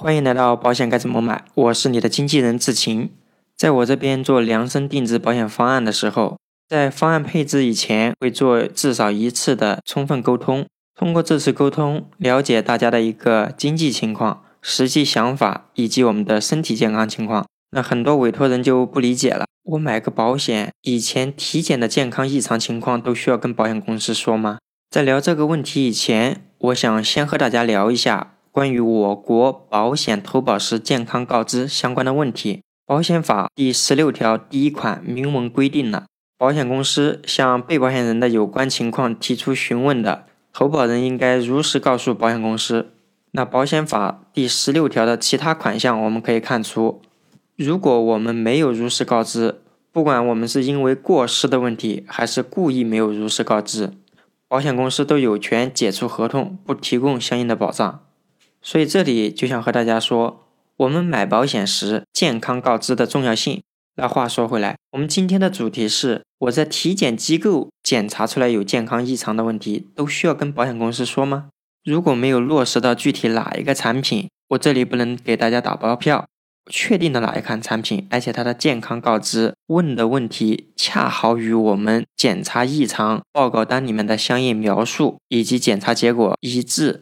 欢迎来到保险该怎么买？我是你的经纪人志晴。在我这边做量身定制保险方案的时候，在方案配置以前会做至少一次的充分沟通。通过这次沟通，了解大家的一个经济情况、实际想法以及我们的身体健康情况。那很多委托人就不理解了：我买个保险，以前体检的健康异常情况都需要跟保险公司说吗？在聊这个问题以前，我想先和大家聊一下。关于我国保险投保时健康告知相关的问题，保险法第十六条第一款明文规定了，保险公司向被保险人的有关情况提出询问的，投保人应该如实告诉保险公司。那保险法第十六条的其他款项，我们可以看出，如果我们没有如实告知，不管我们是因为过失的问题，还是故意没有如实告知，保险公司都有权解除合同，不提供相应的保障。所以这里就想和大家说，我们买保险时健康告知的重要性。那话说回来，我们今天的主题是我在体检机构检查出来有健康异常的问题，都需要跟保险公司说吗？如果没有落实到具体哪一个产品，我这里不能给大家打包票。确定的哪一款产品，而且它的健康告知问的问题恰好与我们检查异常报告单里面的相应描述以及检查结果一致。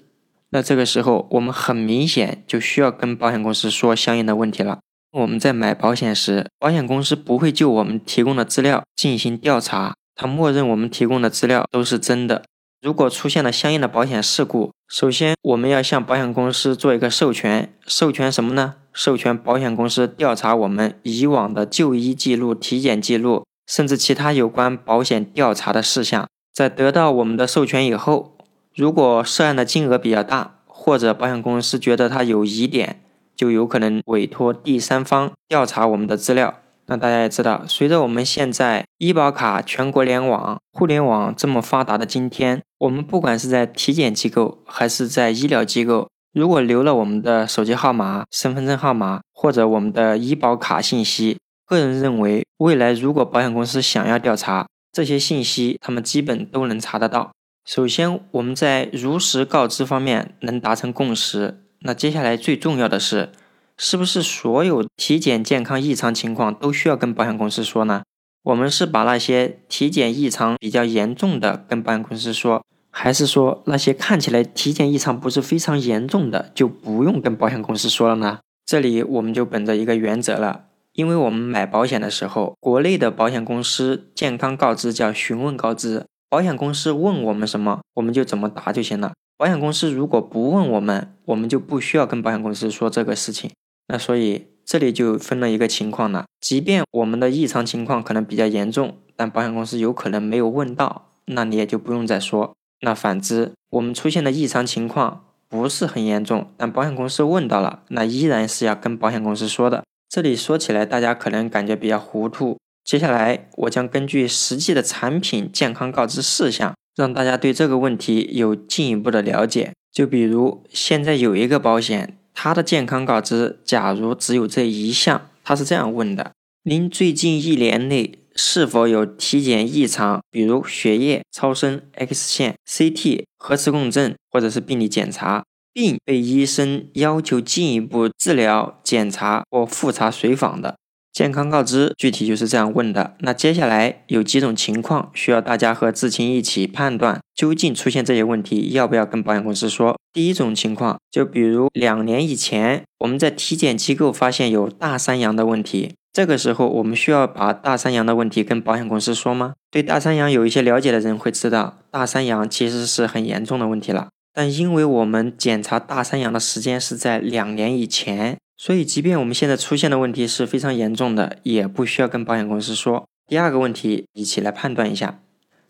那这个时候，我们很明显就需要跟保险公司说相应的问题了。我们在买保险时，保险公司不会就我们提供的资料进行调查，它默认我们提供的资料都是真的。如果出现了相应的保险事故，首先我们要向保险公司做一个授权，授权什么呢？授权保险公司调查我们以往的就医记录、体检记录，甚至其他有关保险调查的事项。在得到我们的授权以后，如果涉案的金额比较大，或者保险公司觉得它有疑点，就有可能委托第三方调查我们的资料。那大家也知道，随着我们现在医保卡全国联网、互联网这么发达的今天，我们不管是在体检机构还是在医疗机构，如果留了我们的手机号码、身份证号码或者我们的医保卡信息，个人认为，未来如果保险公司想要调查这些信息，他们基本都能查得到。首先，我们在如实告知方面能达成共识。那接下来最重要的是，是不是所有体检健康异常情况都需要跟保险公司说呢？我们是把那些体检异常比较严重的跟保险公司说，还是说那些看起来体检异常不是非常严重的就不用跟保险公司说了呢？这里我们就本着一个原则了，因为我们买保险的时候，国内的保险公司健康告知叫询问告知。保险公司问我们什么，我们就怎么答就行了。保险公司如果不问我们，我们就不需要跟保险公司说这个事情。那所以这里就分了一个情况了。即便我们的异常情况可能比较严重，但保险公司有可能没有问到，那你也就不用再说。那反之，我们出现的异常情况不是很严重，但保险公司问到了，那依然是要跟保险公司说的。这里说起来，大家可能感觉比较糊涂。接下来，我将根据实际的产品健康告知事项，让大家对这个问题有进一步的了解。就比如，现在有一个保险，它的健康告知，假如只有这一项，它是这样问的：您最近一年内是否有体检异常，比如血液、超声、X 线、CT、核磁共振或者是病理检查，并被医生要求进一步治疗、检查或复查随访的？健康告知具体就是这样问的。那接下来有几种情况需要大家和知青一起判断，究竟出现这些问题要不要跟保险公司说？第一种情况，就比如两年以前我们在体检机构发现有大三阳的问题，这个时候我们需要把大三阳的问题跟保险公司说吗？对大三阳有一些了解的人会知道，大三阳其实是很严重的问题了。但因为我们检查大三阳的时间是在两年以前。所以，即便我们现在出现的问题是非常严重的，也不需要跟保险公司说。第二个问题，一起来判断一下。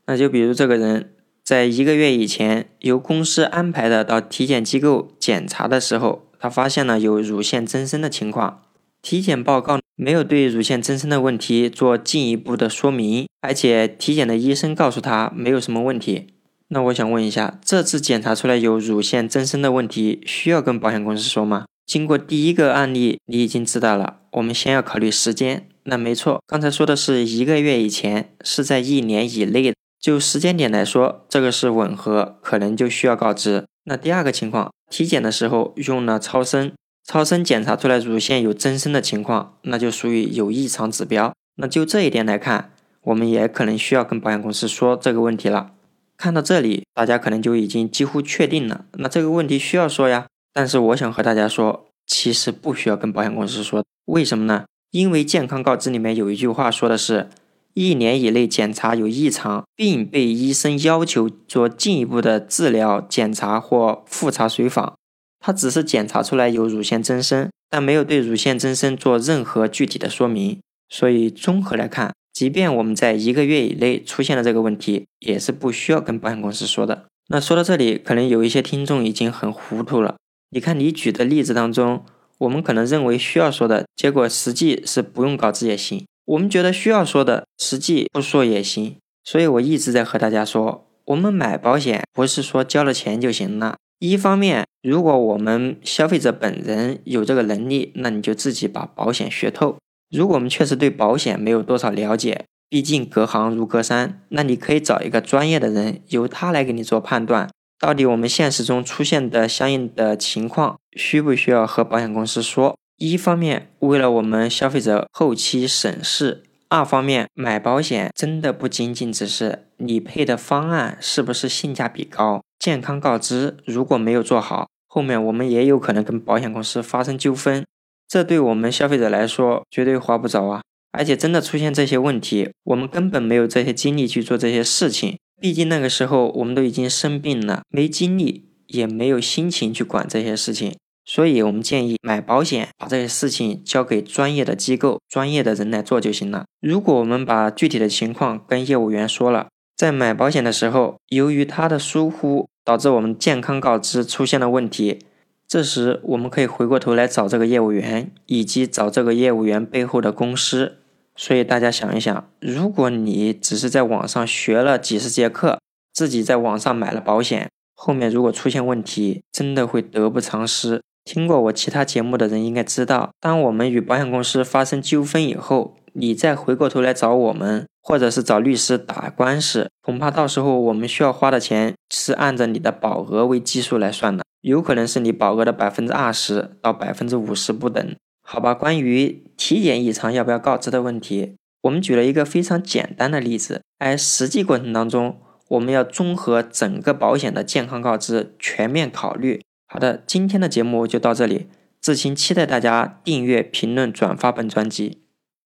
那就比如这个人在一个月以前由公司安排的到体检机构检查的时候，他发现了有乳腺增生的情况，体检报告没有对乳腺增生的问题做进一步的说明，而且体检的医生告诉他没有什么问题。那我想问一下，这次检查出来有乳腺增生的问题，需要跟保险公司说吗？经过第一个案例，你已经知道了。我们先要考虑时间。那没错，刚才说的是一个月以前，是在一年以内。就时间点来说，这个是吻合，可能就需要告知。那第二个情况，体检的时候用了超声，超声检查出来乳腺有增生的情况，那就属于有异常指标。那就这一点来看，我们也可能需要跟保险公司说这个问题了。看到这里，大家可能就已经几乎确定了，那这个问题需要说呀。但是我想和大家说，其实不需要跟保险公司说，为什么呢？因为健康告知里面有一句话说的是，一年以内检查有异常，并被医生要求做进一步的治疗检查或复查随访。他只是检查出来有乳腺增生，但没有对乳腺增生做任何具体的说明。所以综合来看，即便我们在一个月以内出现了这个问题，也是不需要跟保险公司说的。那说到这里，可能有一些听众已经很糊涂了。你看你举的例子当中，我们可能认为需要说的结果，实际是不用告知也行；我们觉得需要说的，实际不说也行。所以我一直在和大家说，我们买保险不是说交了钱就行了。一方面，如果我们消费者本人有这个能力，那你就自己把保险学透。如果我们确实对保险没有多少了解，毕竟隔行如隔山，那你可以找一个专业的人，由他来给你做判断，到底我们现实中出现的相应的情况，需不需要和保险公司说？一方面，为了我们消费者后期省事。二方面，买保险真的不仅仅只是理赔的方案是不是性价比高，健康告知如果没有做好，后面我们也有可能跟保险公司发生纠纷，这对我们消费者来说绝对划不着啊！而且真的出现这些问题，我们根本没有这些精力去做这些事情，毕竟那个时候我们都已经生病了，没精力也没有心情去管这些事情。所以，我们建议买保险，把这些事情交给专业的机构、专业的人来做就行了。如果我们把具体的情况跟业务员说了，在买保险的时候，由于他的疏忽，导致我们健康告知出现了问题，这时我们可以回过头来找这个业务员，以及找这个业务员背后的公司。所以大家想一想，如果你只是在网上学了几十节课，自己在网上买了保险，后面如果出现问题，真的会得不偿失。听过我其他节目的人应该知道，当我们与保险公司发生纠纷以后，你再回过头来找我们，或者是找律师打官司，恐怕到时候我们需要花的钱是按照你的保额为基数来算的，有可能是你保额的百分之二十到百分之五十不等。好吧，关于体检异常要不要告知的问题，我们举了一个非常简单的例子，而实际过程当中，我们要综合整个保险的健康告知，全面考虑。好的，今天的节目就到这里。志清期待大家订阅、评论、转发本专辑。